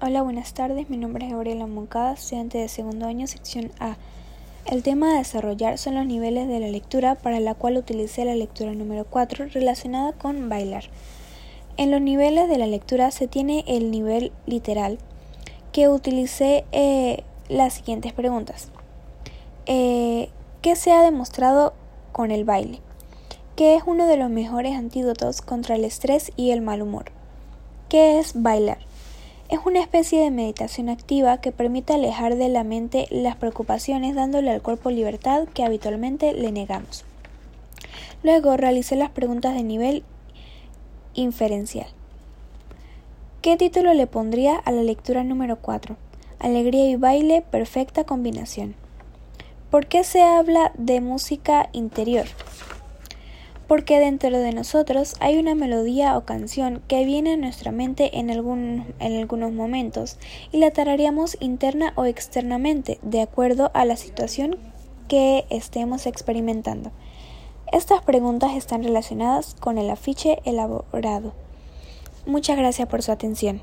Hola, buenas tardes. Mi nombre es Gabriela Moncada, estudiante de segundo año, sección A. El tema a desarrollar son los niveles de la lectura, para la cual utilicé la lectura número 4 relacionada con bailar. En los niveles de la lectura se tiene el nivel literal, que utilicé eh, las siguientes preguntas. Eh, ¿Qué se ha demostrado con el baile? ¿Qué es uno de los mejores antídotos contra el estrés y el mal humor? ¿Qué es bailar? Es una especie de meditación activa que permite alejar de la mente las preocupaciones dándole al cuerpo libertad que habitualmente le negamos. Luego realicé las preguntas de nivel inferencial. ¿Qué título le pondría a la lectura número 4? Alegría y baile, perfecta combinación. ¿Por qué se habla de música interior? Porque dentro de nosotros hay una melodía o canción que viene a nuestra mente en, algún, en algunos momentos y la tararíamos interna o externamente de acuerdo a la situación que estemos experimentando. Estas preguntas están relacionadas con el afiche elaborado. Muchas gracias por su atención.